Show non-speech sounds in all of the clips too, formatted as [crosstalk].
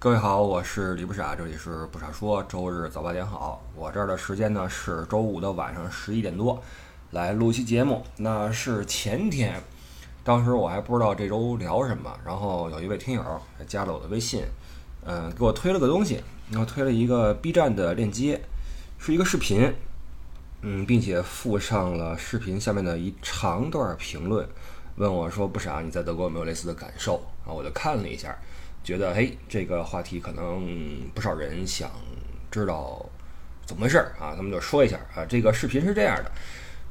各位好，我是李不傻，这里是不傻说，周日早八点好。我这儿的时间呢是周五的晚上十一点多，来录期节目。那是前天，当时我还不知道这周聊什么，然后有一位听友加了我的微信，嗯，给我推了个东西，然后推了一个 B 站的链接，是一个视频，嗯，并且附上了视频下面的一长段评论，问我说不傻，你在德国有没有类似的感受？然后，我就看了一下。觉得嘿，这个话题可能不少人想知道怎么回事儿啊，咱们就说一下啊。这个视频是这样的，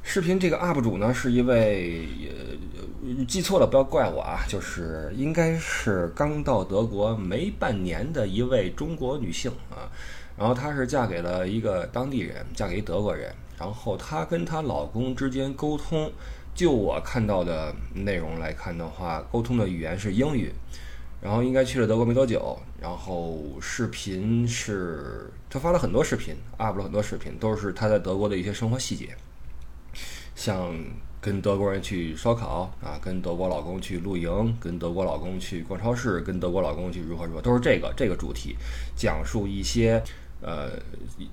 视频这个 UP 主呢是一位呃记错了不要怪我啊，就是应该是刚到德国没半年的一位中国女性啊，然后她是嫁给了一个当地人，嫁给德国人，然后她跟她老公之间沟通，就我看到的内容来看的话，沟通的语言是英语。然后应该去了德国没多久，然后视频是他发了很多视频，up 了很多视频，都是他在德国的一些生活细节，像跟德国人去烧烤啊，跟德国老公去露营，跟德国老公去逛超市，跟德国老公去如何如何，都是这个这个主题，讲述一些呃，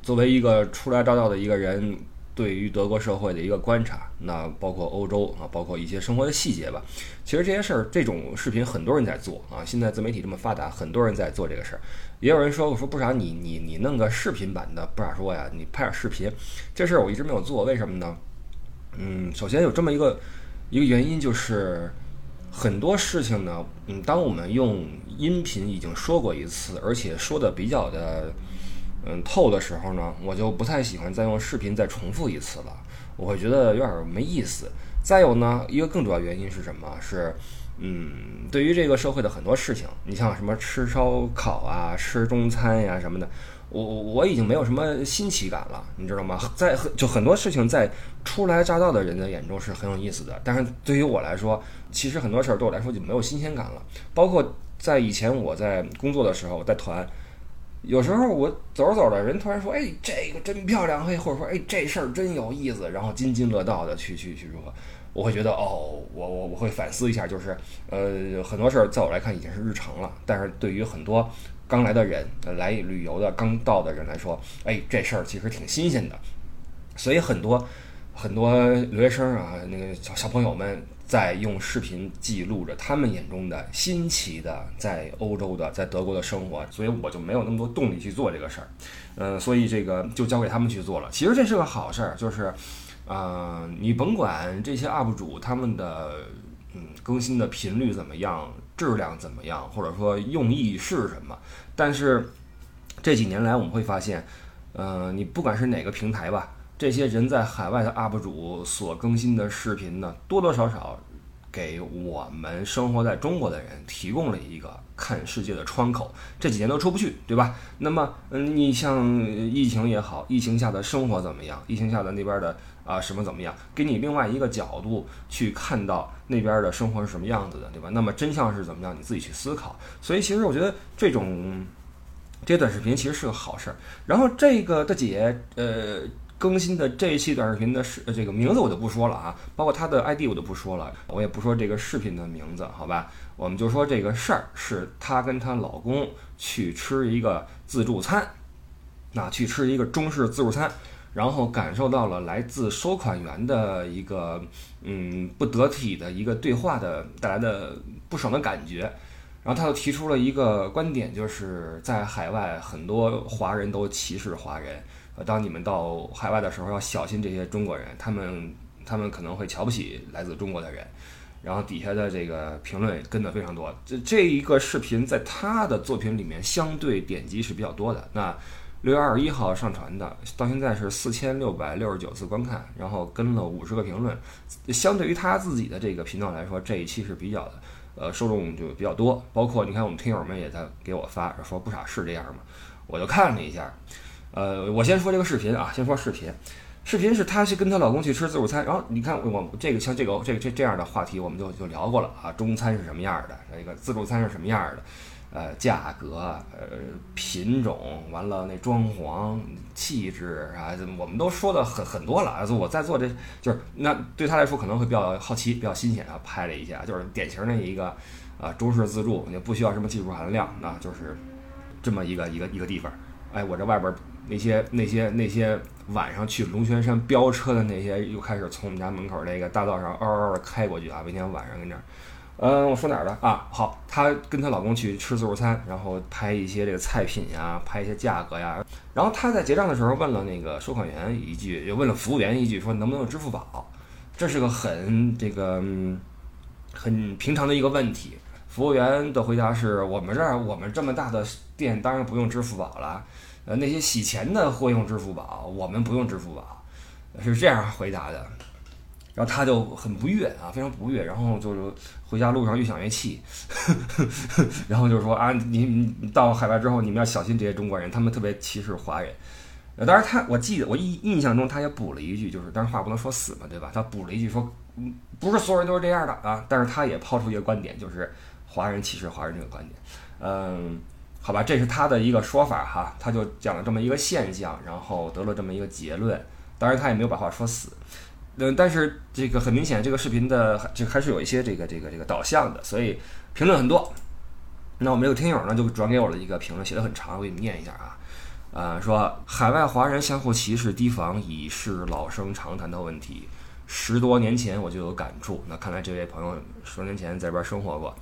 作为一个初来乍到的一个人。对于德国社会的一个观察，那包括欧洲啊，包括一些生活的细节吧。其实这些事儿，这种视频很多人在做啊。现在自媒体这么发达，很多人在做这个事儿。也有人说，我说不傻，你你你弄个视频版的不傻说呀，你拍点视频。这事儿我一直没有做，为什么呢？嗯，首先有这么一个一个原因，就是很多事情呢，嗯，当我们用音频已经说过一次，而且说的比较的。嗯，透的时候呢，我就不太喜欢再用视频再重复一次了，我会觉得有点没意思。再有呢，一个更主要原因是什么？是，嗯，对于这个社会的很多事情，你像什么吃烧烤啊、吃中餐呀什么的，我我已经没有什么新奇感了，你知道吗？在就很多事情在初来乍到的人的眼中是很有意思的，但是对于我来说，其实很多事儿对我来说就没有新鲜感了。包括在以前我在工作的时候，在团。有时候我走着走着，人突然说：“哎，这个真漂亮！”嘿，或者说：“哎，这事儿真有意思。”然后津津乐道的去去去说，我会觉得哦，我我我会反思一下，就是呃，很多事儿在我来看已经是日常了，但是对于很多刚来的人来旅游的刚到的人来说，哎，这事儿其实挺新鲜的，所以很多很多留学生啊，那个小小朋友们。在用视频记录着他们眼中的新奇的在欧洲的在德国的生活，所以我就没有那么多动力去做这个事儿，嗯，所以这个就交给他们去做了。其实这是个好事儿，就是，呃，你甭管这些 UP 主他们的嗯更新的频率怎么样，质量怎么样，或者说用意是什么，但是这几年来我们会发现，呃，你不管是哪个平台吧。这些人在海外的 UP 主所更新的视频呢，多多少少给我们生活在中国的人提供了一个看世界的窗口。这几年都出不去，对吧？那么，嗯，你像疫情也好，疫情下的生活怎么样？疫情下的那边的啊什么怎么样？给你另外一个角度去看到那边的生活是什么样子的，对吧？那么真相是怎么样？你自己去思考。所以，其实我觉得这种这短视频其实是个好事儿。然后这个的姐，呃。更新的这一期短视频的视这个名字我就不说了啊，包括他的 ID 我就不说了，我也不说这个视频的名字，好吧？我们就说这个事儿是她跟她老公去吃一个自助餐，那去吃一个中式自助餐，然后感受到了来自收款员的一个嗯不得体的一个对话的带来的不爽的感觉，然后他就提出了一个观点，就是在海外很多华人都歧视华人。呃，当你们到海外的时候，要小心这些中国人，他们他们可能会瞧不起来自中国的人。然后底下的这个评论跟的非常多。这这一个视频在他的作品里面相对点击是比较多的。那六月二十一号上传的，到现在是四千六百六十九次观看，然后跟了五十个评论。相对于他自己的这个频道来说，这一期是比较，呃，受众就比较多。包括你看，我们听友们也在给我发，说不傻是这样吗？我就看了一下。呃，我先说这个视频啊，先说视频。视频是她去跟她老公去吃自助餐，然后你看我这个像这个这个这这样的话题，我们就就聊过了啊。中餐是什么样的？那个自助餐是什么样的？呃，价格、呃，品种，完了那装潢、气质啊，我们都说的很很多了。我在做这就是那对他来说可能会比较好奇，比较新鲜啊，拍了一下，就是典型的一个啊中式自助，也不需要什么技术含量，啊就是。这么一个一个一个地方。哎，我这外边那些那些那些晚上去龙泉山飙车的那些，又开始从我们家门口那个大道上嗷嗷的开过去啊！每天晚上跟这儿，嗯，我说哪儿了啊？好，她跟她老公去吃自助餐，然后拍一些这个菜品呀，拍一些价格呀。然后她在结账的时候问了那个收款员一句，又问了服务员一句，说能不能用支付宝？这是个很这个很平常的一个问题。服务员的回答是我们这儿我们这么大的店，当然不用支付宝了。呃，那些洗钱的会用支付宝，我们不用支付宝，是这样回答的。然后他就很不悦啊，非常不悦，然后就回家路上越想越气，[laughs] 然后就说啊，你你到海外之后，你们要小心这些中国人，他们特别歧视华人。呃，当然他我记得我印印象中他也补了一句，就是当然话不能说死嘛，对吧？他补了一句说，嗯，不是所有人都是这样的啊。但是他也抛出一个观点，就是华人歧视华人这个观点，嗯。好吧，这是他的一个说法哈，他就讲了这么一个现象，然后得了这么一个结论。当然，他也没有把话说死。嗯，但是这个很明显，这个视频的这还是有一些这个这个这个导向的，所以评论很多。那我们这个听友呢，就转给我了一个评论，写的很长，我给你念一下啊。呃，说海外华人相互歧视提防已是老生常谈的问题，十多年前我就有感触。那看来这位朋友十多年前在这边生活过。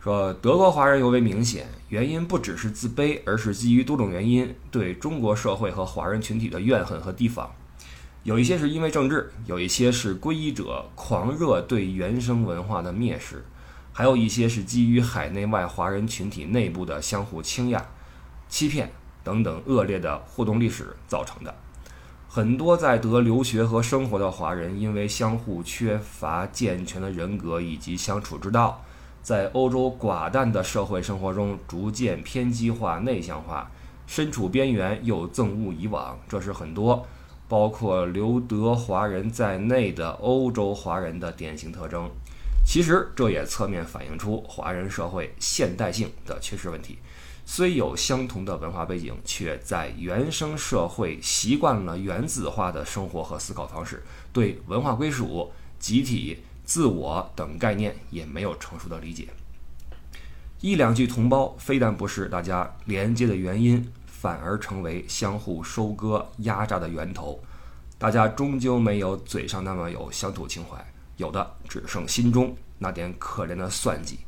说德国华人尤为明显，原因不只是自卑，而是基于多种原因对中国社会和华人群体的怨恨和提防。有一些是因为政治，有一些是皈依者狂热对原生文化的蔑视，还有一些是基于海内外华人群体内部的相互倾轧、欺骗等等恶劣的互动历史造成的。很多在德留学和生活的华人，因为相互缺乏健全的人格以及相处之道。在欧洲寡淡的社会生活中，逐渐偏激化、内向化，身处边缘又憎恶以往，这是很多包括留德华人在内的欧洲华人的典型特征。其实，这也侧面反映出华人社会现代性的缺失问题。虽有相同的文化背景，却在原生社会习惯了原子化的生活和思考方式，对文化归属、集体。自我等概念也没有成熟的理解，一两句同胞非但不是大家连接的原因，反而成为相互收割、压榨的源头。大家终究没有嘴上那么有乡土情怀，有的只剩心中那点可怜的算计。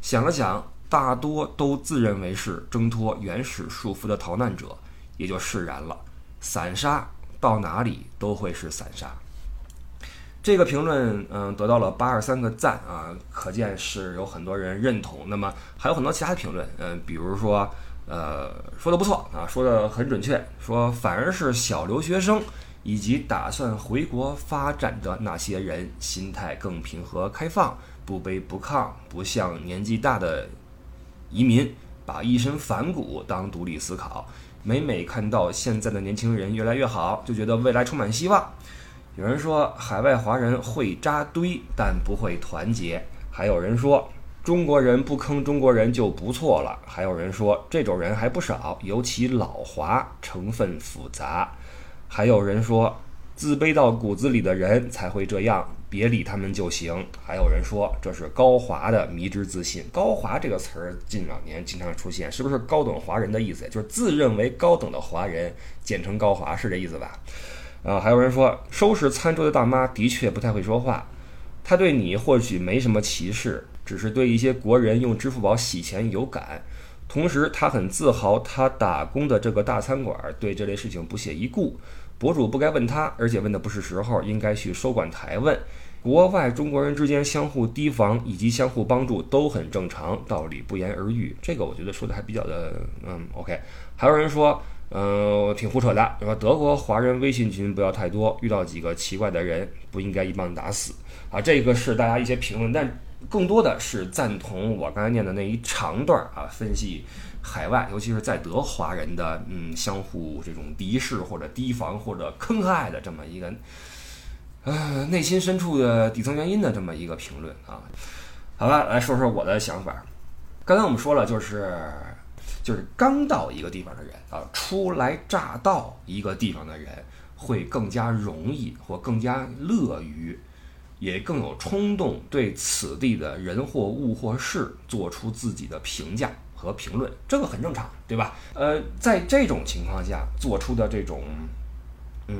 想了想，大多都自认为是挣脱原始束缚的逃难者，也就释然了。散沙到哪里都会是散沙。这个评论，嗯，得到了八十三个赞啊，可见是有很多人认同。那么还有很多其他的评论，嗯，比如说，呃，说的不错啊，说的很准确，说反而是小留学生以及打算回国发展的那些人，心态更平和开放，不卑不亢，不像年纪大的移民把一身反骨当独立思考。每每看到现在的年轻人越来越好，就觉得未来充满希望。有人说海外华人会扎堆，但不会团结；还有人说中国人不坑中国人就不错了；还有人说这种人还不少，尤其老华成分复杂；还有人说自卑到骨子里的人才会这样，别理他们就行；还有人说这是高华的迷之自信。高华这个词儿近两年经常出现，是不是高等华人的意思？就是自认为高等的华人，简称高华，是这意思吧？啊，还有人说，收拾餐桌的大妈的确不太会说话。她对你或许没什么歧视，只是对一些国人用支付宝洗钱有感。同时，她很自豪，她打工的这个大餐馆对这类事情不屑一顾。博主不该问她，而且问的不是时候，应该去收管台问。国外中国人之间相互提防以及相互帮助都很正常，道理不言而喻。这个我觉得说的还比较的，嗯，OK。还有人说。嗯，挺胡扯的。说德国华人微信群不要太多，遇到几个奇怪的人不应该一棒子打死啊。这个是大家一些评论，但更多的是赞同我刚才念的那一长段啊，分析海外，尤其是在德华人的嗯相互这种敌视或者提防或者坑害的这么一个呃内心深处的底层原因的这么一个评论啊。好吧，来说说我的想法。刚才我们说了，就是。就是刚到一个地方的人啊，初来乍到一个地方的人，会更加容易或更加乐于，也更有冲动对此地的人或物或事做出自己的评价和评论，这个很正常，对吧？呃，在这种情况下做出的这种嗯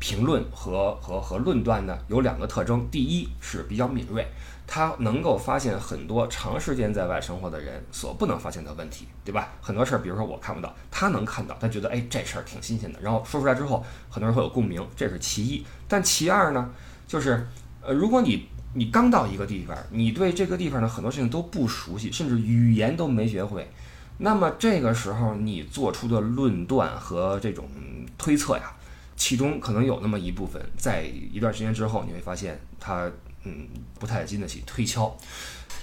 评论和和和论断呢，有两个特征，第一是比较敏锐。他能够发现很多长时间在外生活的人所不能发现的问题，对吧？很多事儿，比如说我看不到，他能看到，他觉得哎这事儿挺新鲜的，然后说出来之后，很多人会有共鸣，这是其一。但其二呢，就是呃，如果你你刚到一个地方，你对这个地方的很多事情都不熟悉，甚至语言都没学会，那么这个时候你做出的论断和这种推测呀，其中可能有那么一部分，在一段时间之后，你会发现它。嗯，不太经得起推敲。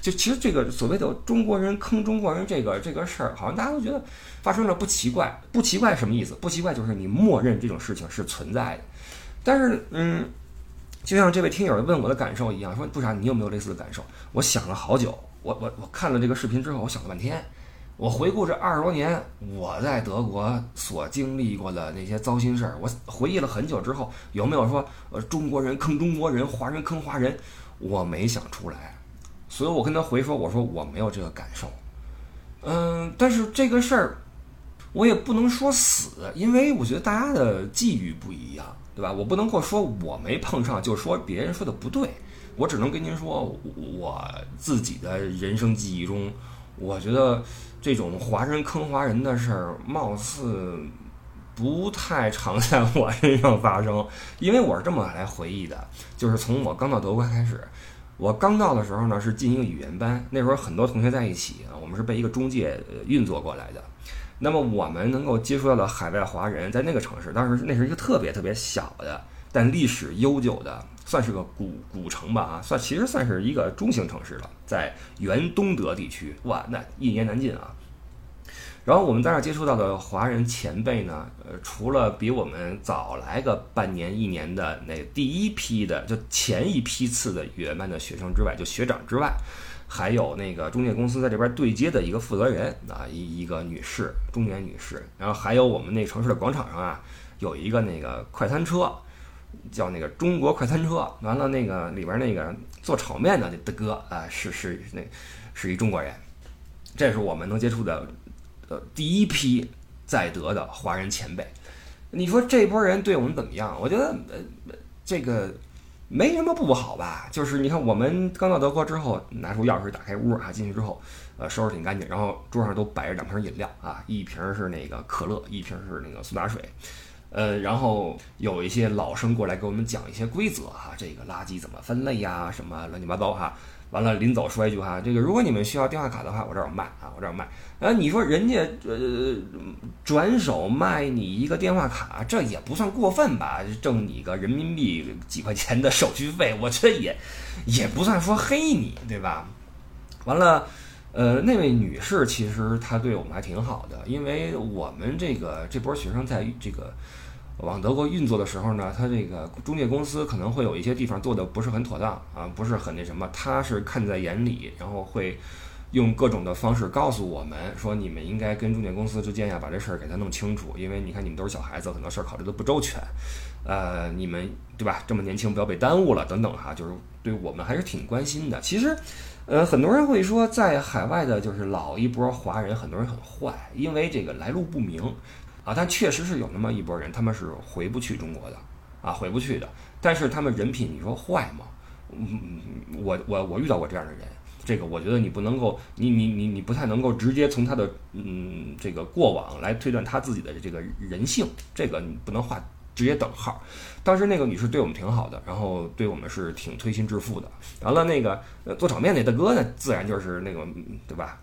就其实这个所谓的中国人坑中国人这个这个事儿，好像大家都觉得发生了不奇怪，不奇怪什么意思？不奇怪就是你默认这种事情是存在的。但是，嗯，就像这位听友问我的感受一样，说不啥，你有没有类似的感受？我想了好久，我我我看了这个视频之后，我想了半天。我回顾这二十多年我在德国所经历过的那些糟心事儿，我回忆了很久之后，有没有说呃中国人坑中国人，华人坑华人？我没想出来，所以我跟他回说，我说我没有这个感受。嗯，但是这个事儿我也不能说死，因为我觉得大家的际遇不一样，对吧？我不能够说我没碰上就说别人说的不对，我只能跟您说我自己的人生记忆中，我觉得。这种华人坑华人的事儿，貌似不太常在我身上发生，因为我是这么来回忆的，就是从我刚到德国开始，我刚到的时候呢是进一个语言班，那时候很多同学在一起，我们是被一个中介运作过来的，那么我们能够接触到的海外华人，在那个城市，当时那是一个特别特别小的，但历史悠久的。算是个古古城吧啊，算其实算是一个中型城市了，在原东德地区，哇，那一言难尽啊。然后我们在那接触到的华人前辈呢，呃，除了比我们早来个半年一年的那第一批的，就前一批次的语言班的学生之外，就学长之外，还有那个中介公司在这边对接的一个负责人啊，一一个女士，中年女士，然后还有我们那城市的广场上啊，有一个那个快餐车。叫那个中国快餐车，完了那个里边那个做炒面的那大哥啊，是是那是一中国人，这是我们能接触的呃第一批在德的华人前辈。你说这波人对我们怎么样？我觉得呃这个没什么不好吧。就是你看我们刚到德国之后，拿出钥匙打开屋啊，进去之后呃收拾挺干净，然后桌上都摆着两瓶饮料啊，一瓶是那个可乐，一瓶是那个苏打水。呃，然后有一些老生过来给我们讲一些规则哈，这个垃圾怎么分类呀，什么乱七八糟哈。完了临走说一句哈，这个如果你们需要电话卡的话，我这儿有卖啊，我这儿有卖。呃，你说人家呃转手卖你一个电话卡，这也不算过分吧？挣你个人民币几块钱的手续费，我觉得也也不算说黑你，对吧？完了。呃，那位女士其实她对我们还挺好的，因为我们这个这波学生在这个往德国运作的时候呢，她这个中介公司可能会有一些地方做的不是很妥当啊，不是很那什么，她是看在眼里，然后会用各种的方式告诉我们说，你们应该跟中介公司之间呀把这事儿给他弄清楚，因为你看你们都是小孩子，很多事儿考虑的不周全，呃，你们对吧？这么年轻不要被耽误了等等哈，就是对我们还是挺关心的。其实。呃，很多人会说，在海外的就是老一波华人，很多人很坏，因为这个来路不明，啊，但确实是有那么一波人，他们是回不去中国的，啊，回不去的。但是他们人品，你说坏吗？嗯，我我我遇到过这样的人，这个我觉得你不能够，你你你你不太能够直接从他的嗯这个过往来推断他自己的这个人性，这个你不能画。直接等号。当时那个女士对我们挺好的，然后对我们是挺推心置腹的。完了，那个做炒面那大哥呢，自然就是那个对吧？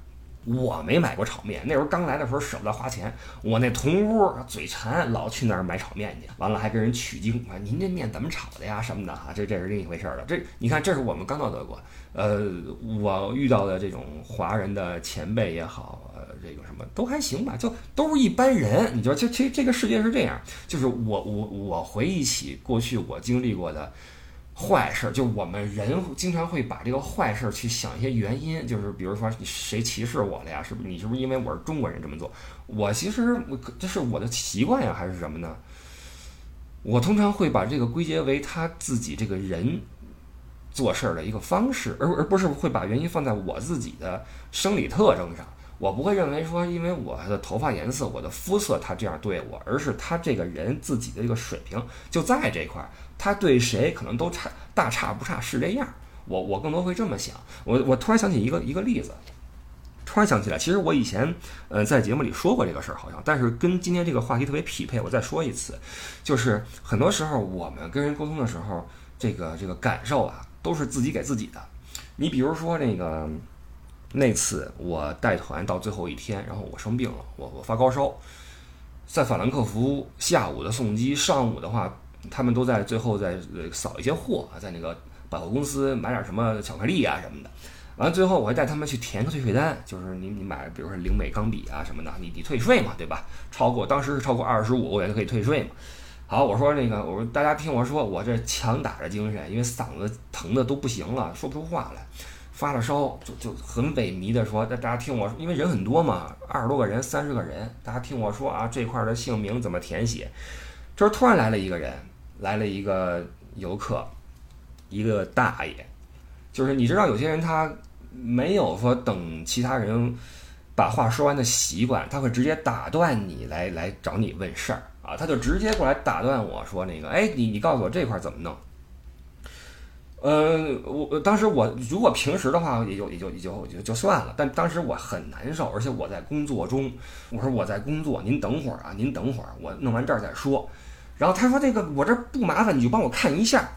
我没买过炒面，那时候刚来的时候舍不得花钱。我那同屋嘴馋，老去那儿买炒面去。完了还跟人取经啊，您这面怎么炒的呀？什么的啊？这这是另一回事了。这你看，这是我们刚到德国，呃，我遇到的这种华人的前辈也好，呃，这个什么都还行吧，就都是一般人。你知道，就其实这个世界是这样，就是我我我回忆起过去我经历过的。坏事儿，就我们人经常会把这个坏事儿去想一些原因，就是比如说谁歧视我了呀？是不是你是不是因为我是中国人这么做？我其实这是我的习惯呀，还是什么呢？我通常会把这个归结为他自己这个人做事儿的一个方式，而而不是会把原因放在我自己的生理特征上。我不会认为说，因为我的头发颜色、我的肤色，他这样对我，而是他这个人自己的一个水平就在这块儿，他对谁可能都差大差不差，是这样。我我更多会这么想。我我突然想起一个一个例子，突然想起来，其实我以前呃在节目里说过这个事儿，好像，但是跟今天这个话题特别匹配，我再说一次，就是很多时候我们跟人沟通的时候，这个这个感受啊，都是自己给自己的。你比如说那个。那次我带团到最后一天，然后我生病了，我我发高烧，在法兰克福下午的送机，上午的话，他们都在最后在扫一些货啊，在那个百货公司买点什么巧克力啊什么的。完了最后我还带他们去填个退税单，就是你你买比如说零美钢笔啊什么的，你你退税嘛，对吧？超过当时是超过二十五欧元就可以退税嘛。好，我说那个我说大家听我说，我这强打着精神，因为嗓子疼的都不行了，说不出话来。发了烧，就就很萎靡的说：“大大家听我，因为人很多嘛，二十多个人，三十个人，大家听我说啊，这块的姓名怎么填写？”这时突然来了一个人，来了一个游客，一个大爷，就是你知道有些人他没有说等其他人把话说完的习惯，他会直接打断你来来找你问事儿啊，他就直接过来打断我说：“那个，哎，你你告诉我这块怎么弄？”呃，我当时我如果平时的话，也就也就也就就就算了。但当时我很难受，而且我在工作中，我说我在工作，您等会儿啊，您等会儿，我弄完这儿再说。然后他说这个我这不麻烦，你就帮我看一下。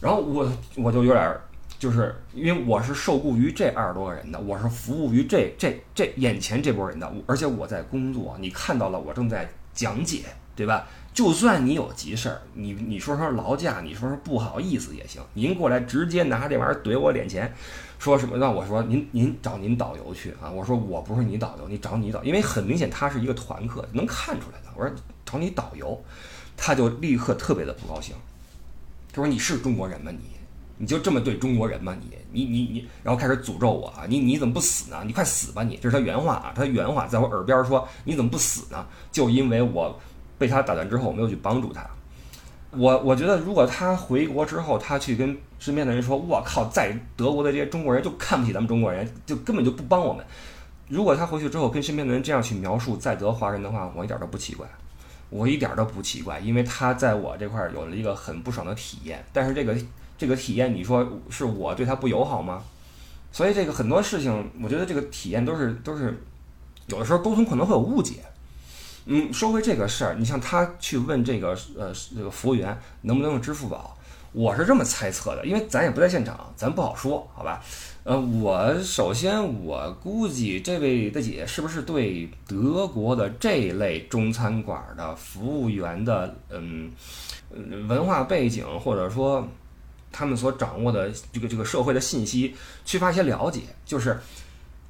然后我我就有点，就是因为我是受雇于这二十多个人的，我是服务于这这这眼前这波人的，而且我在工作，你看到了我正在讲解，对吧？就算你有急事儿，你你说说劳驾，你说说不好意思也行。您过来直接拿这玩意儿怼我脸前，说什么让我说您您找您导游去啊？我说我不是你导游，你找你导，因为很明显他是一个团客，能看出来的。我说找你导游，他就立刻特别的不高兴，他说你是中国人吗？你你就这么对中国人吗？你你你你，然后开始诅咒我啊！你你怎么不死呢？你快死吧你！这是他原话啊，他原话在我耳边说你怎么不死呢？就因为我。被他打断之后，我没有去帮助他。我我觉得，如果他回国之后，他去跟身边的人说：“我靠，在德国的这些中国人就看不起咱们中国人，就根本就不帮我们。”如果他回去之后跟身边的人这样去描述在德华人的话，我一点都不奇怪，我一点都不奇怪，因为他在我这块有了一个很不爽的体验。但是这个这个体验，你说是我对他不友好吗？所以这个很多事情，我觉得这个体验都是都是有的时候沟通可能会有误解。嗯，说回这个事儿，你像他去问这个呃这个服务员能不能用支付宝，我是这么猜测的，因为咱也不在现场，咱不好说，好吧？呃，我首先我估计这位大姐是不是对德国的这类中餐馆的服务员的嗯文化背景或者说他们所掌握的这个这个社会的信息缺乏一些了解，就是。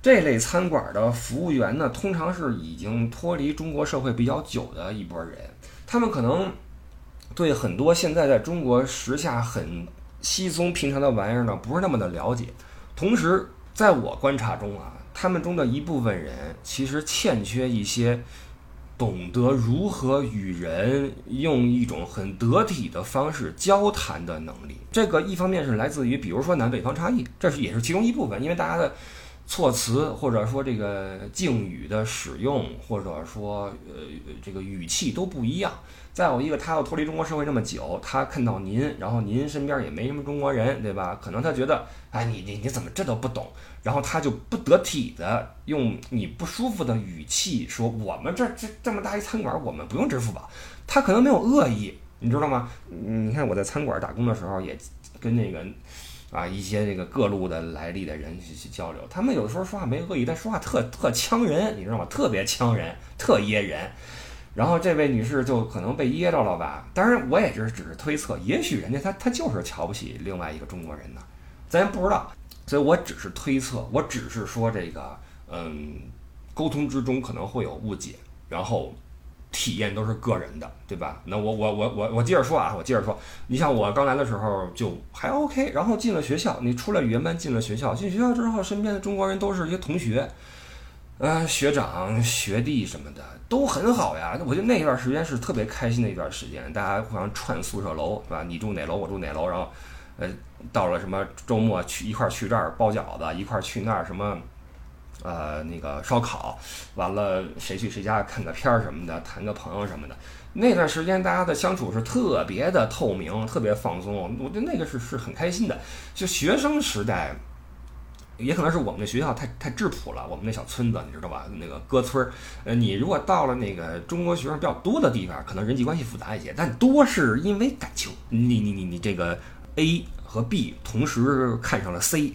这类餐馆的服务员呢，通常是已经脱离中国社会比较久的一波人，他们可能对很多现在在中国时下很稀松平常的玩意儿呢，不是那么的了解。同时，在我观察中啊，他们中的一部分人其实欠缺一些懂得如何与人用一种很得体的方式交谈的能力。这个一方面是来自于，比如说南北方差异，这是也是其中一部分，因为大家的。措辞或者说这个敬语的使用，或者说呃这个语气都不一样。再有一个，他要脱离中国社会这么久，他看到您，然后您身边也没什么中国人，对吧？可能他觉得，哎，你你你怎么这都不懂？然后他就不得体的用你不舒服的语气说：“我们这这这么大一餐馆，我们不用支付宝。”他可能没有恶意，你知道吗？你看我在餐馆打工的时候，也跟那个。啊，一些这个各路的来历的人去去交流，他们有的时候说话没恶意，但说话特特呛人，你知道吗？特别呛人，特噎人。然后这位女士就可能被噎着了吧？当然，我也只是只是推测，也许人家他他就是瞧不起另外一个中国人呢，咱不知道。所以我只是推测，我只是说这个，嗯，沟通之中可能会有误解，然后。体验都是个人的，对吧？那我我我我我接着说啊，我接着说，你像我刚来的时候就还 OK，然后进了学校，你出了语言班进了学校，进学校之后身边的中国人都是一些同学，呃，学长学弟什么的都很好呀。我觉得那一段时间是特别开心的一段时间，大家互相串宿舍楼，是吧？你住哪楼，我住哪楼，然后呃，到了什么周末去一块去这儿包饺子，一块去那儿什么。呃，那个烧烤，完了谁去谁家看个片儿什么的，谈个朋友什么的。那段时间大家的相处是特别的透明，特别放松，我觉得那个是是很开心的。就学生时代，也可能是我们的学校太太质朴了，我们那小村子你知道吧？那个歌村儿，呃，你如果到了那个中国学生比较多的地方，可能人际关系复杂一些，但多是因为感情。你你你你这个 A 和 B 同时看上了 C。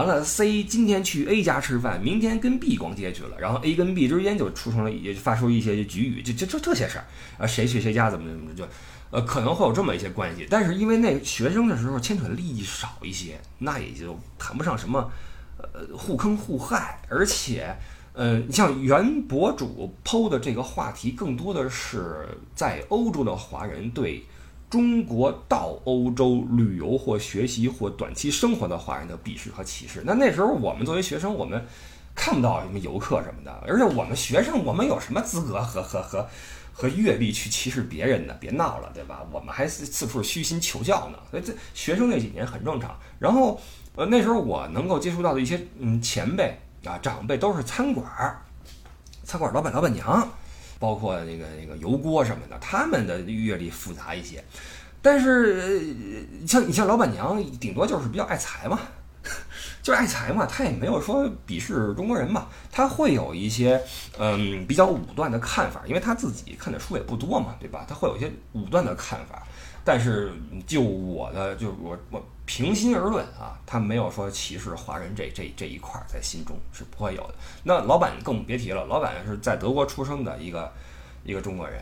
完了，C 今天去 A 家吃饭，明天跟 B 逛街去了，然后 A 跟 B 之间就出成了，也就发出一些局语，就就就这些事儿啊，谁去谁家怎么怎么就，呃，可能会有这么一些关系。但是因为那学生的时候牵扯的利益少一些，那也就谈不上什么，呃，互坑互害。而且，呃，你像原博主剖的这个话题，更多的是在欧洲的华人对。中国到欧洲旅游或学习或短期生活的华人的鄙视和歧视。那那时候我们作为学生，我们看不到什么游客什么的，而且我们学生，我们有什么资格和和和和阅历去歧视别人呢？别闹了，对吧？我们还四处虚心求教呢。所以这学生那几年很正常。然后呃，那时候我能够接触到的一些嗯前辈啊长辈都是餐馆儿，餐馆老板老板娘。包括那个那个油锅什么的，他们的阅历复杂一些，但是像你像老板娘，顶多就是比较爱财嘛，[laughs] 就是爱财嘛，她也没有说鄙视中国人嘛，她会有一些嗯比较武断的看法，因为她自己看的书也不多嘛，对吧？她会有一些武断的看法。但是就我的，就我我平心而论啊，他没有说歧视华人这这这一块在心中是不会有的。那老板更别提了，老板是在德国出生的一个一个中国人，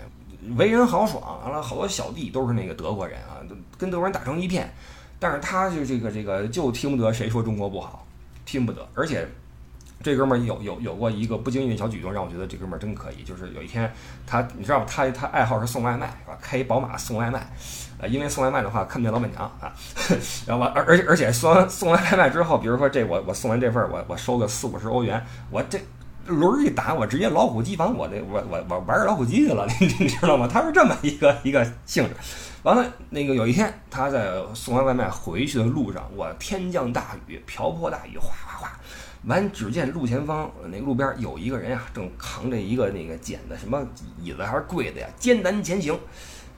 为人豪爽，完了好多小弟都是那个德国人啊，跟德国人打成一片。但是他就这个这个就听不得谁说中国不好，听不得，而且。这哥们儿有有有过一个不经意的小举动，让我觉得这哥们儿真可以。就是有一天，他你知道？他他爱好是送外卖，是吧？开一宝马送外卖，呃，因为送外卖的话看不见老板娘啊。[laughs] 然后完，而而且而且送完送完外卖之后，比如说这我我送完这份儿，我我收个四五十欧元，我这轮一打，我直接老虎机房，我这我我我玩老虎机去了，[laughs] 你你知道吗？他是这么一个一个性质。完了，那个有一天他在送完外卖回去的路上，我天降大雨，瓢泼大雨，哗哗哗。完，只见路前方那路边有一个人呀，正扛着一个那个捡的什么椅子还是柜子呀，艰难前行。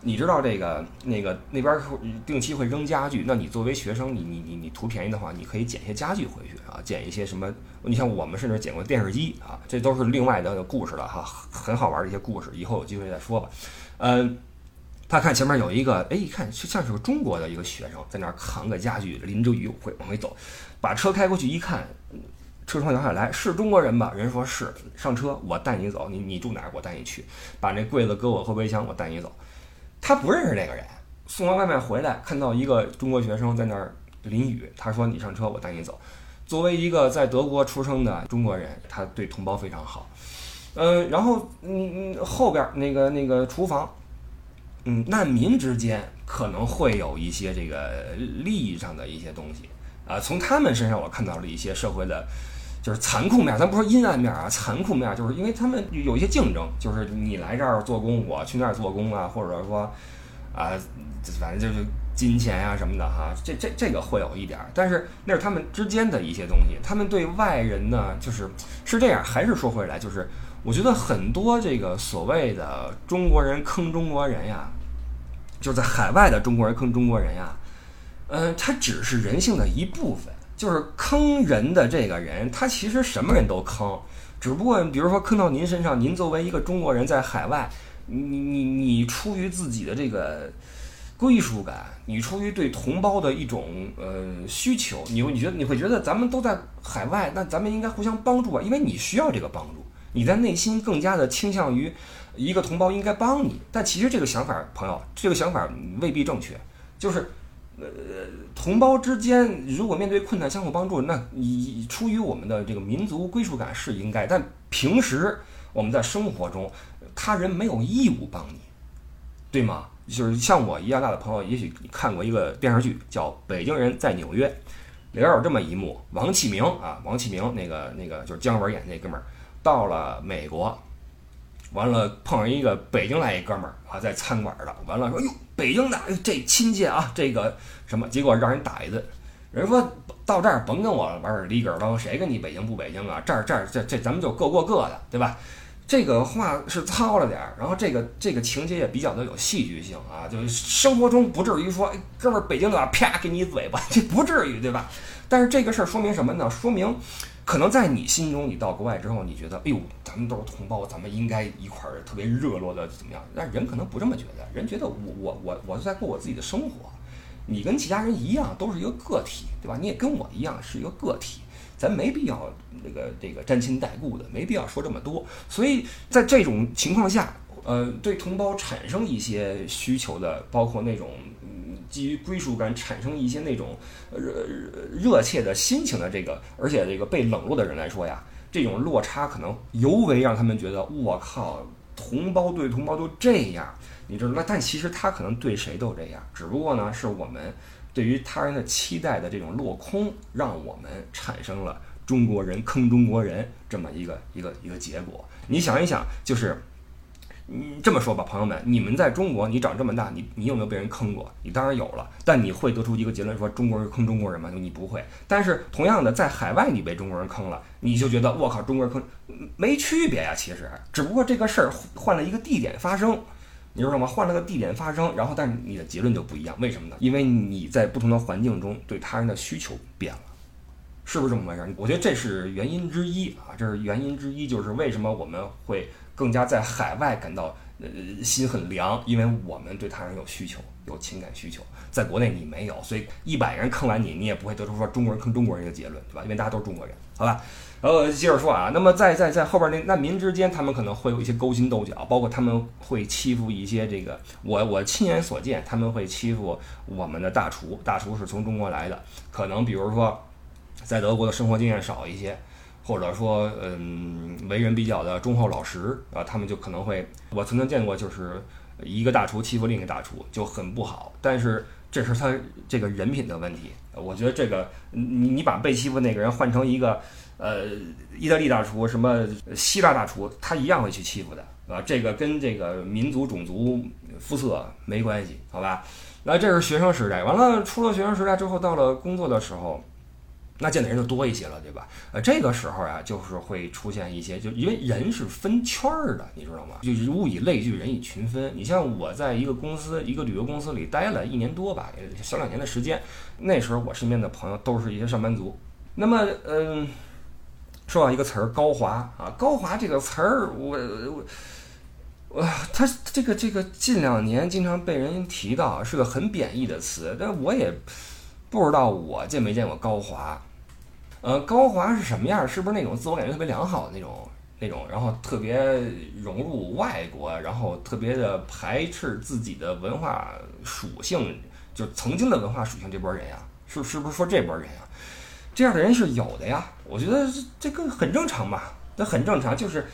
你知道这个那个那边定期会扔家具，那你作为学生，你你你你图便宜的话，你可以捡些家具回去啊，捡一些什么？你像我们甚至捡过电视机啊，这都是另外的故事了哈，很好玩的一些故事，以后有机会再说吧。嗯，他看前面有一个，哎，一看像是个中国的一个学生在那儿扛个家具，淋着雨会往回走，把车开过去一看。车窗摇下来，是中国人吧？人说是，上车，我带你走。你你住哪儿？我带你去。把那柜子搁我后备箱，我带你走。他不认识这个人，送完外卖回来，看到一个中国学生在那儿淋雨。他说：“你上车，我带你走。”作为一个在德国出生的中国人，他对同胞非常好。嗯，然后嗯嗯，后边那个那个厨房，嗯，难民之间可能会有一些这个利益上的一些东西啊。从他们身上，我看到了一些社会的。就是残酷面，咱不说阴暗面啊，残酷面就是因为他们有一些竞争，就是你来这儿做工，我去那儿做工啊，或者说啊，反正就是金钱呀什么的哈，这这这个会有一点，但是那是他们之间的一些东西，他们对外人呢，就是是这样，还是说回来，就是我觉得很多这个所谓的中国人坑中国人呀，就是在海外的中国人坑中国人呀，嗯，他只是人性的一部分。就是坑人的这个人，他其实什么人都坑，只不过比如说坑到您身上，您作为一个中国人在海外，你你你出于自己的这个归属感，你出于对同胞的一种呃需求，你你觉得你会觉得咱们都在海外，那咱们应该互相帮助啊，因为你需要这个帮助，你在内心更加的倾向于一个同胞应该帮你，但其实这个想法，朋友，这个想法未必正确，就是。呃，同胞之间如果面对困难相互帮助，那你出于我们的这个民族归属感是应该。但平时我们在生活中，他人没有义务帮你，对吗？就是像我一样大的朋友，也许看过一个电视剧叫《北京人在纽约》，里边有这么一幕：王启明啊，王启明那个那个就是姜文演那哥们儿，到了美国。完了，碰上一个北京来一哥们儿啊，在餐馆的。完了说哟，北京的，这亲切啊，这个什么？结果让人打一顿，人说到这儿甭跟我玩儿里根儿包，谁跟你北京不北京啊？这儿这儿这这咱们就各过各的，对吧？这个话是糙了点儿，然后这个这个情节也比较的有戏剧性啊，就是生活中不至于说，哎，哥们儿北京的，啪给你一嘴巴，这不至于，对吧？但是这个事儿说明什么呢？说明可能在你心中，你到国外之后，你觉得，哎呦，咱们都是同胞，咱们应该一块儿特别热络的怎么样？但人可能不这么觉得，人觉得我我我我是在过我自己的生活，你跟其他人一样，都是一个个体，对吧？你也跟我一样是一个个体。咱没必要那个这个沾亲带故的，没必要说这么多。所以在这种情况下，呃，对同胞产生一些需求的，包括那种基于归属感产生一些那种热热切的心情的这个，而且这个被冷落的人来说呀，这种落差可能尤为让他们觉得，我靠，同胞对同胞都这样，你知道吗？但其实他可能对谁都这样，只不过呢，是我们。对于他人的期待的这种落空，让我们产生了中国人坑中国人这么一个一个一个结果。你想一想，就是，你，这么说吧，朋友们，你们在中国，你长这么大，你你有没有被人坑过？你当然有了，但你会得出一个结论说中国人坑中国人吗？你不会。但是同样的，在海外你被中国人坑了，你就觉得我靠，中国人坑没区别呀。其实，只不过这个事儿换了一个地点发生。你知道吗？换了个地点发生，然后但是你的结论就不一样，为什么呢？因为你在不同的环境中对他人的需求变了，是不是这么回事？我觉得这是原因之一啊，这是原因之一，就是为什么我们会更加在海外感到呃心很凉，因为我们对他人有需求，有情感需求，在国内你没有，所以一百人坑完你，你也不会得出说中国人坑中国人一个结论，对吧？因为大家都是中国人，好吧？然后接着说啊，那么在在在后边那难民之间，他们可能会有一些勾心斗角，包括他们会欺负一些这个我我亲眼所见，他们会欺负我们的大厨，大厨是从中国来的，可能比如说在德国的生活经验少一些，或者说嗯为人比较的忠厚老实啊，他们就可能会，我曾经见过就是一个大厨欺负另一个大厨就很不好，但是这是他这个人品的问题，我觉得这个你你把被欺负那个人换成一个。呃，意大利大厨什么希腊大厨，他一样会去欺负的，啊，这个跟这个民族、种族、肤色没关系，好吧？那这是学生时代，完了出了学生时代之后，到了工作的时候，那见的人就多一些了，对吧？呃，这个时候啊，就是会出现一些，就因为人是分圈儿的，你知道吗？就是物以类聚，人以群分。你像我在一个公司，一个旅游公司里待了一年多吧，小两年的时间，那时候我身边的朋友都是一些上班族，那么，嗯。说到一个词儿“高华”啊，“高华”这个词儿，我我我，他这个这个近两年经常被人提到，是个很贬义的词，但我也不知道我见没见过高华。呃，高华是什么样？是不是那种自我感觉特别良好的那种那种，然后特别融入外国，然后特别的排斥自己的文化属性，就曾经的文化属性这波人呀？是是不是说这波人呀？这样的人是有的呀，我觉得这个很正常嘛，那很正常，就是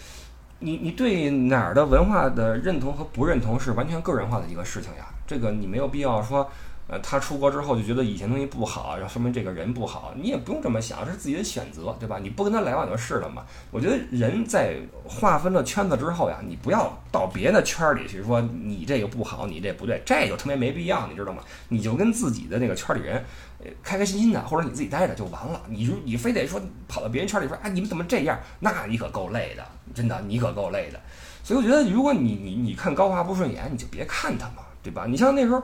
你你对哪儿的文化的认同和不认同是完全个人化的一个事情呀，这个你没有必要说。呃，他出国之后就觉得以前东西不好，然后说明这个人不好，你也不用这么想，这是自己的选择，对吧？你不跟他来往就是了嘛。我觉得人在划分了圈子之后呀，你不要到别的圈里去说你这个不好，你这不对，这就特别没必要，你知道吗？你就跟自己的那个圈里人，呃，开开心心的，或者你自己待着就完了。你如你非得说跑到别人圈里说，哎，你们怎么这样？那你可够累的，真的，你可够累的。所以我觉得，如果你你你看高华不顺眼，你就别看他嘛，对吧？你像那时候。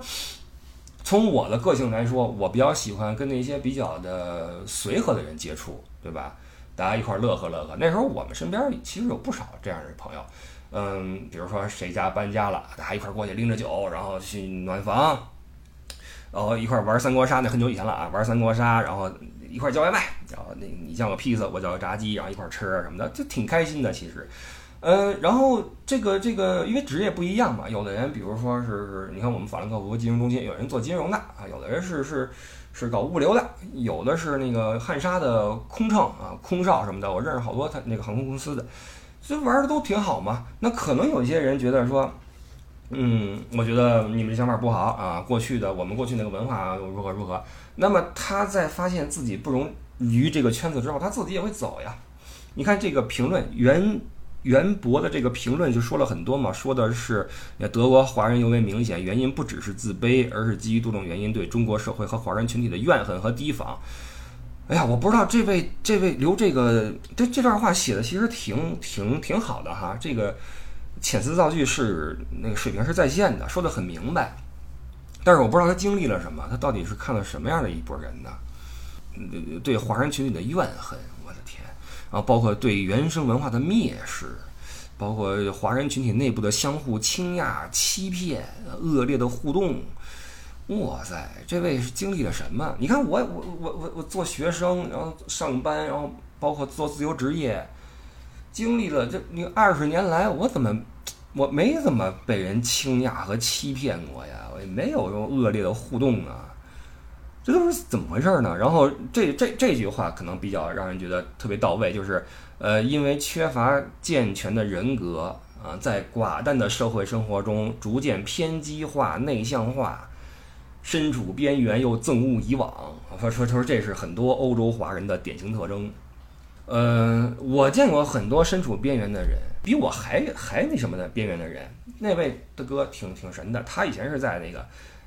从我的个性来说，我比较喜欢跟那些比较的随和的人接触，对吧？大家一块乐呵乐呵。那时候我们身边其实有不少这样的朋友，嗯，比如说谁家搬家了，大家一块过去拎着酒，然后去暖房，然后一块玩三国杀。那很久以前了啊，玩三国杀，然后一块叫外卖，然后那你叫个披萨，我叫个炸鸡，然后一块吃什么的，就挺开心的，其实。呃，然后这个这个，因为职业不一样嘛，有的人比如说是，你看我们法兰克福金融中心，有人做金融的啊，有的人是是是搞物流的，有的是那个汉莎的空乘啊，空少什么的，我认识好多他那个航空公司的，所以玩的都挺好嘛。那可能有一些人觉得说，嗯，我觉得你们这想法不好啊，过去的我们过去那个文化如何如何。那么他在发现自己不容于这个圈子之后，他自己也会走呀。你看这个评论原。袁博的这个评论就说了很多嘛，说的是德国华人尤为明显，原因不只是自卑，而是基于多种原因对中国社会和华人群体的怨恨和提防。哎呀，我不知道这位这位留这个这这段话写的其实挺挺挺好的哈，这个遣词造句是那个水平是在线的，说的很明白。但是我不知道他经历了什么，他到底是看了什么样的一拨人呢？对华人群体的怨恨，然后包括对原生文化的蔑视，包括华人群体内部的相互倾轧、欺骗、恶劣的互动。哇塞，这位是经历了什么？你看我我我我我做学生，然后上班，然后包括做自由职业，经历了这你二十年来，我怎么我没怎么被人倾轧和欺骗过呀？我也没有用恶劣的互动啊。这都是怎么回事呢？然后这这这句话可能比较让人觉得特别到位，就是呃，因为缺乏健全的人格啊，在寡淡的社会生活中逐渐偏激化、内向化，身处边缘又憎恶以往。他说他说这是很多欧洲华人的典型特征。呃，我见过很多身处边缘的人，比我还还那什么的边缘的人。那位大哥挺挺神的，他以前是在那个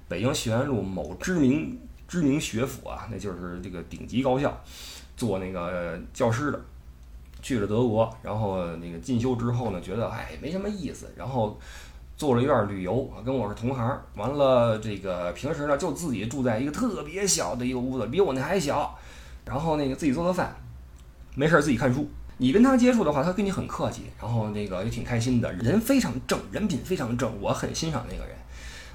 北京学院路某知名。知名学府啊，那就是这个顶级高校，做那个教师的，去了德国，然后那个进修之后呢，觉得哎没什么意思，然后做了一段旅游，跟我是同行，完了这个平时呢就自己住在一个特别小的一个屋子，比我那还小，然后那个自己做做饭，没事自己看书。你跟他接触的话，他跟你很客气，然后那个也挺开心的，人非常正，人品非常正，我很欣赏那个人。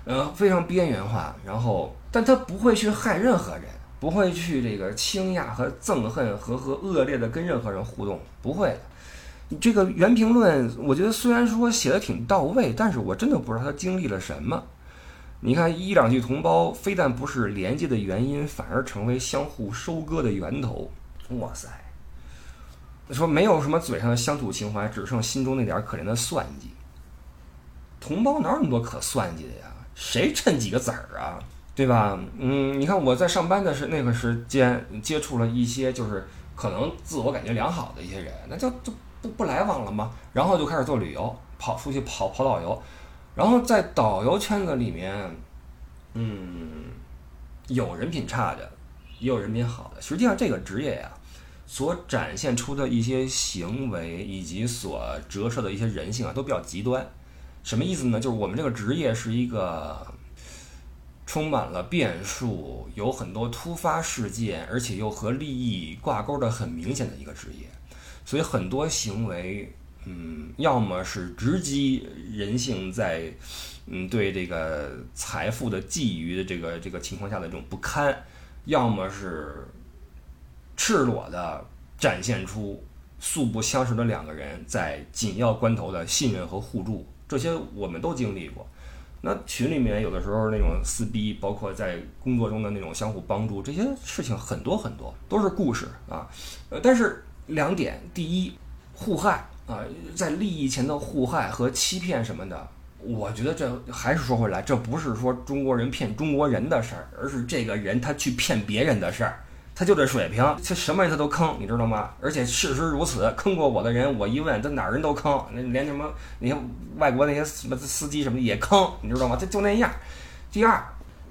呃，非常边缘化，然后，但他不会去害任何人，不会去这个倾轧和憎恨和和恶劣的跟任何人互动，不会的。这个原评论，我觉得虽然说写的挺到位，但是我真的不知道他经历了什么。你看一两句同胞，非但不是连接的原因，反而成为相互收割的源头。哇塞！说没有什么嘴上的乡土情怀，只剩心中那点可怜的算计。同胞哪有那么多可算计的呀？谁趁几个子儿啊，对吧？嗯，你看我在上班的是那个时间接触了一些就是可能自我感觉良好的一些人，那就就不不来往了吗？然后就开始做旅游，跑出去跑跑导游，然后在导游圈子里面，嗯，有人品差的，也有人品好的。实际上这个职业呀，所展现出的一些行为以及所折射的一些人性啊，都比较极端。什么意思呢？就是我们这个职业是一个充满了变数、有很多突发事件，而且又和利益挂钩的很明显的一个职业。所以很多行为，嗯，要么是直击人性在嗯对这个财富的觊觎的这个这个情况下的这种不堪，要么是赤裸的展现出素不相识的两个人在紧要关头的信任和互助。这些我们都经历过，那群里面有的时候那种撕逼，包括在工作中的那种相互帮助，这些事情很多很多，都是故事啊。呃，但是两点，第一，互害啊，在利益前的互害和欺骗什么的，我觉得这还是说回来，这不是说中国人骗中国人的事儿，而是这个人他去骗别人的事儿。他就这水平，他什么人他都坑，你知道吗？而且事实如此，坑过我的人，我一问，他哪儿人都坑，那连什么你看外国那些什么司机什么也坑，你知道吗？他就那样。第二，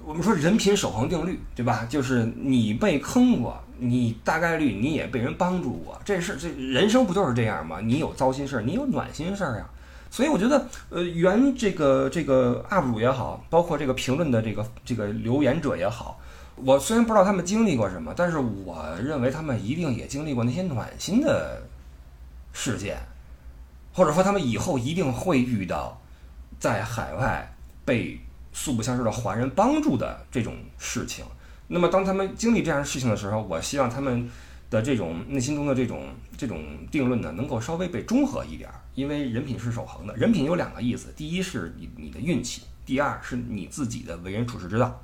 我们说人品守恒定律，对吧？就是你被坑过，你大概率你也被人帮助过，这事这人生不就是这样吗？你有糟心事儿，你有暖心事儿呀。所以我觉得，呃，原这个这个 UP 主也好，包括这个评论的这个这个留言者也好。我虽然不知道他们经历过什么，但是我认为他们一定也经历过那些暖心的事件，或者说他们以后一定会遇到在海外被素不相识的华人帮助的这种事情。那么当他们经历这样的事情的时候，我希望他们的这种内心中的这种这种定论呢，能够稍微被中和一点儿。因为人品是守恒的，人品有两个意思：第一是你你的运气，第二是你自己的为人处事之道。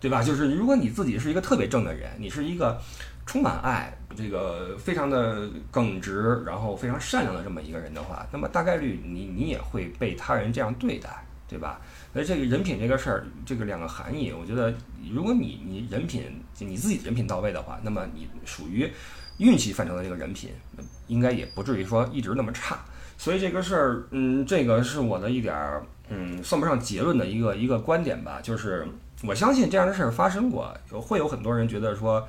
对吧？就是如果你自己是一个特别正的人，你是一个充满爱、这个非常的耿直，然后非常善良的这么一个人的话，那么大概率你你也会被他人这样对待，对吧？所以这个人品这个事儿，这个两个含义，我觉得如果你你人品你自己人品到位的话，那么你属于运气范畴的这个人品，应该也不至于说一直那么差。所以这个事儿，嗯，这个是我的一点儿，嗯，算不上结论的一个一个观点吧。就是我相信这样的事儿发生过，会有很多人觉得说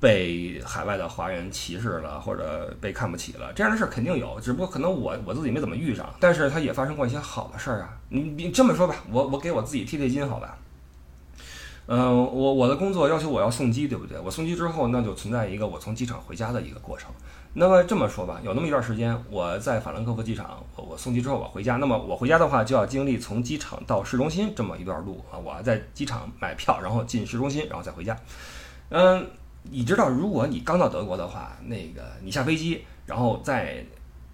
被海外的华人歧视了，或者被看不起了，这样的事儿肯定有，只不过可能我我自己没怎么遇上。但是它也发生过一些好的事儿啊。你你这么说吧，我我给我自己贴贴金，好吧？嗯，我我的工作要求我要送机，对不对？我送机之后，那就存在一个我从机场回家的一个过程。那么这么说吧，有那么一段时间，我在法兰克福机场，我我送机之后我回家。那么我回家的话，就要经历从机场到市中心这么一段路啊。我在机场买票，然后进市中心，然后再回家。嗯，你知道，如果你刚到德国的话，那个你下飞机，然后在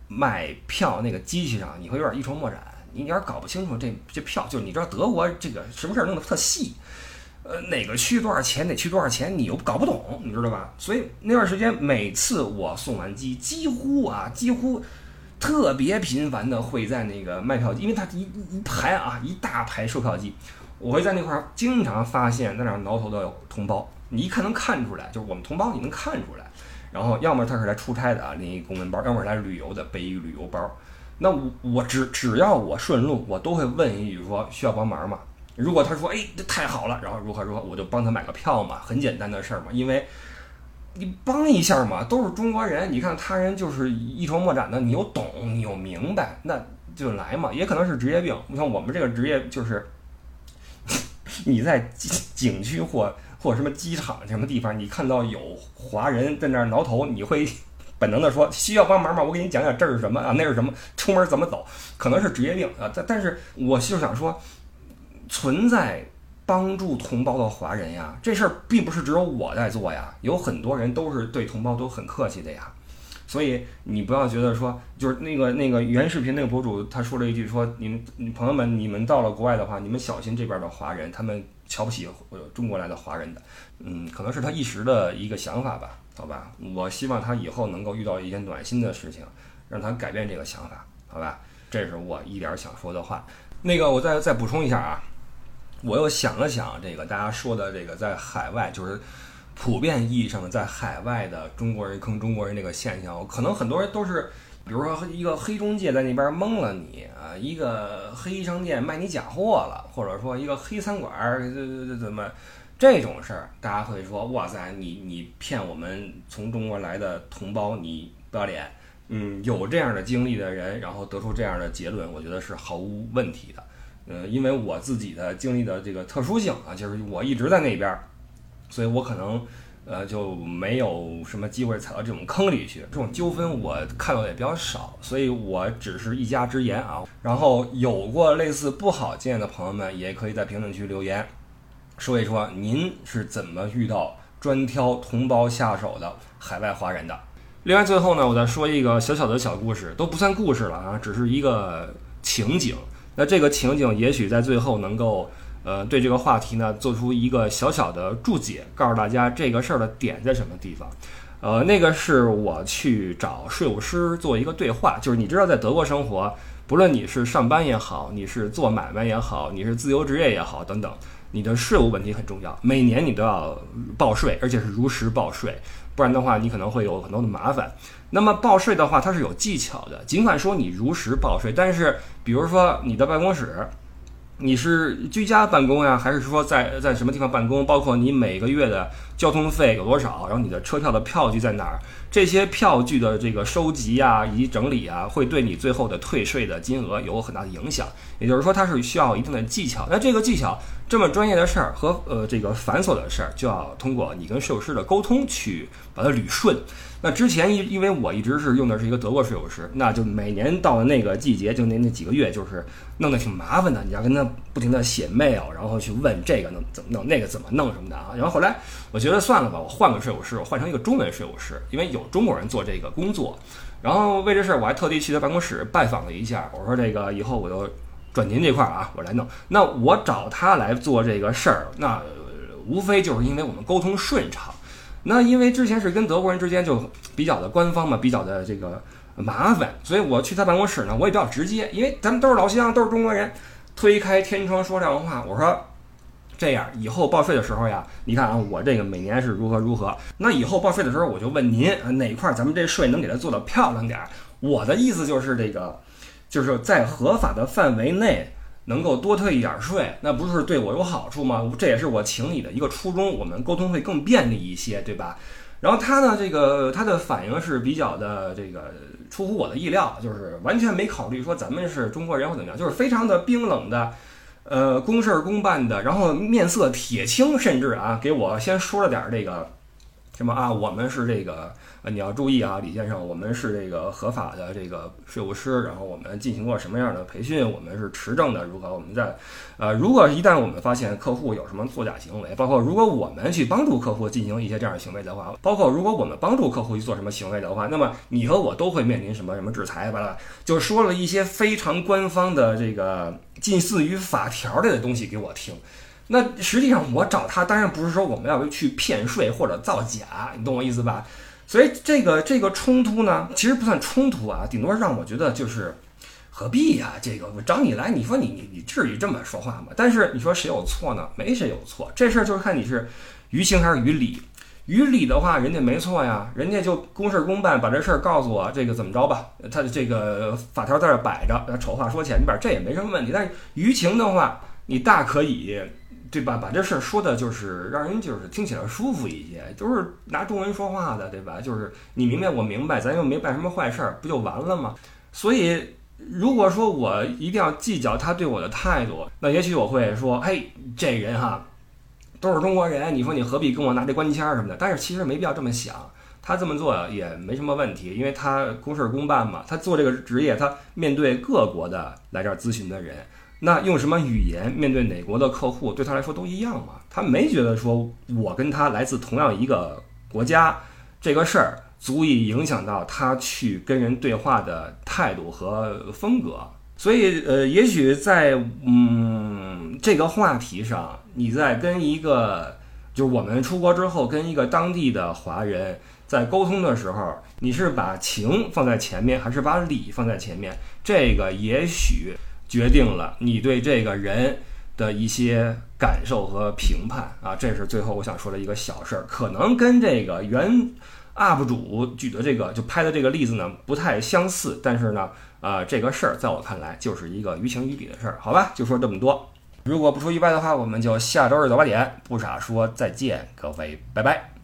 卖票那个机器上，你会有点一筹莫展，你有点搞不清楚这这票，就是你知道德国这个什么事儿弄得特细。呃，哪个区多少钱？哪区多少钱？你又搞不懂，你知道吧？所以那段时间，每次我送完机，几乎啊，几乎特别频繁的会在那个卖票机，因为它一一排啊，一大排售票机，我会在那块儿经常发现在那挠头的同胞，你一看能看出来，就是我们同胞，你能看出来。然后要么他是来出差的啊，拎一公文包；要么是来旅游的，背一旅游包。那我我只只要我顺路，我都会问一句说需要帮忙吗？如果他说哎这太好了，然后如何如何，我就帮他买个票嘛，很简单的事儿嘛，因为你帮一下嘛，都是中国人，你看他人就是一筹莫展的，你又懂，你又明白，那就来嘛。也可能是职业病，你像我们这个职业就是，[laughs] 你在景区或或什么机场什么地方，你看到有华人在那儿挠头，你会本能的说需要帮忙吗？我给你讲讲这是什么啊，那是什么，出门怎么走，可能是职业病啊。但但是我就想说。存在帮助同胞的华人呀，这事儿并不是只有我在做呀，有很多人都是对同胞都很客气的呀。所以你不要觉得说，就是那个那个原视频那个博主他说了一句说，你们朋友们，你们到了国外的话，你们小心这边的华人，他们瞧不起中国来的华人的。嗯，可能是他一时的一个想法吧，好吧。我希望他以后能够遇到一些暖心的事情，让他改变这个想法，好吧。这是我一点想说的话。那个，我再再补充一下啊，我又想了想，这个大家说的这个在海外，就是普遍意义上的在海外的中国人坑中国人这个现象，可能很多人都是，比如说一个黑中介在那边蒙了你啊，一个黑商店卖你假货了，或者说一个黑餐馆儿这这怎么这种事儿，大家会说哇塞，你你骗我们从中国来的同胞，你不要脸。嗯，有这样的经历的人，然后得出这样的结论，我觉得是毫无问题的。呃，因为我自己的经历的这个特殊性啊，就是我一直在那边，所以我可能呃就没有什么机会踩到这种坑里去。这种纠纷我看到也比较少，所以我只是一家之言啊。然后有过类似不好经验的朋友们，也可以在评论区留言，说一说您是怎么遇到专挑同胞下手的海外华人的。另外，最后呢，我再说一个小小的小故事，都不算故事了啊，只是一个情景。那这个情景也许在最后能够，呃，对这个话题呢做出一个小小的注解，告诉大家这个事儿的点在什么地方。呃，那个是我去找税务师做一个对话，就是你知道，在德国生活，不论你是上班也好，你是做买卖也好，你是自由职业也好，等等，你的税务问题很重要，每年你都要报税，而且是如实报税。不然的话，你可能会有很多的麻烦。那么报税的话，它是有技巧的。尽管说你如实报税，但是比如说你的办公室，你是居家办公呀，还是说在 [laughs] 在什么地方办公？包括你每个月的交通费有多少，然后你的车票的票据在哪儿？这些票据的这个收集啊，以及整理啊，会对你最后的退税的金额有很大的影响。也就是说，它是需要一定的技巧。那这个技巧。这么专业的事儿和呃这个繁琐的事儿，就要通过你跟税务师的沟通去把它捋顺。那之前因因为我一直是用的是一个德国税务师，那就每年到了那个季节，就那那几个月，就是弄得挺麻烦的。你要跟他不停的写 mail，然后去问这个能怎么弄，那个怎么弄什么的啊。然后后来我觉得算了吧，我换个税务师，我换成一个中文税务师，因为有中国人做这个工作。然后为这事儿，我还特地去他办公室拜访了一下，我说这个以后我就。转您这块儿啊，我来弄。那我找他来做这个事儿，那无非就是因为我们沟通顺畅。那因为之前是跟德国人之间就比较的官方嘛，比较的这个麻烦，所以我去他办公室呢，我也比较直接，因为咱们都是老乡，都是中国人，推开天窗说亮话。我说这样，以后报税的时候呀，你看啊，我这个每年是如何如何。那以后报税的时候，我就问您哪块儿咱们这税能给它做的漂亮点儿。我的意思就是这个。就是在合法的范围内能够多退一点税，那不是对我有好处吗？这也是我请你的一个初衷，我们沟通会更便利一些，对吧？然后他呢，这个他的反应是比较的这个出乎我的意料，就是完全没考虑说咱们是中国人或怎么样，就是非常的冰冷的，呃，公事公办的，然后面色铁青，甚至啊，给我先说了点这个什么啊，我们是这个。你要注意啊，李先生，我们是这个合法的这个税务师，然后我们进行过什么样的培训？我们是持证的，如何？我们在，呃，如果一旦我们发现客户有什么作假行为，包括如果我们去帮助客户进行一些这样的行为的话，包括如果我们帮助客户去做什么行为的话，那么你和我都会面临什么什么制裁吧？就说了一些非常官方的这个近似于法条类的东西给我听。那实际上我找他当然不是说我们要去骗税或者造假，你懂我意思吧？所以这个这个冲突呢，其实不算冲突啊，顶多让我觉得就是何必呀？这个我找你来，你说你你你至于这么说话吗？但是你说谁有错呢？没谁有错，这事儿就是看你是于情还是于理。于理的话，人家没错呀，人家就公事公办，把这事儿告诉我，这个怎么着吧？他的这个法条在这摆着，丑话说前边，这也没什么问题。但是于情的话，你大可以。对吧？把这事儿说的，就是让人就是听起来舒服一些，都是拿中文说话的，对吧？就是你明白我明白，咱又没办什么坏事儿，不就完了吗？所以，如果说我一定要计较他对我的态度，那也许我会说，嘿，这人哈，都是中国人，你说你何必跟我拿这官签什么的？但是其实没必要这么想，他这么做也没什么问题，因为他公事公办嘛，他做这个职业，他面对各国的来这儿咨询的人。那用什么语言面对哪国的客户，对他来说都一样嘛？他没觉得说我跟他来自同样一个国家，这个事儿足以影响到他去跟人对话的态度和风格。所以，呃，也许在嗯这个话题上，你在跟一个就我们出国之后跟一个当地的华人在沟通的时候，你是把情放在前面，还是把理放在前面？这个也许。决定了你对这个人的一些感受和评判啊，这是最后我想说的一个小事儿，可能跟这个原 UP 主举的这个就拍的这个例子呢不太相似，但是呢，呃，这个事儿在我看来就是一个于情于理的事儿，好吧，就说这么多。如果不出意外的话，我们就下周日早八点不傻说再见，各位，拜拜。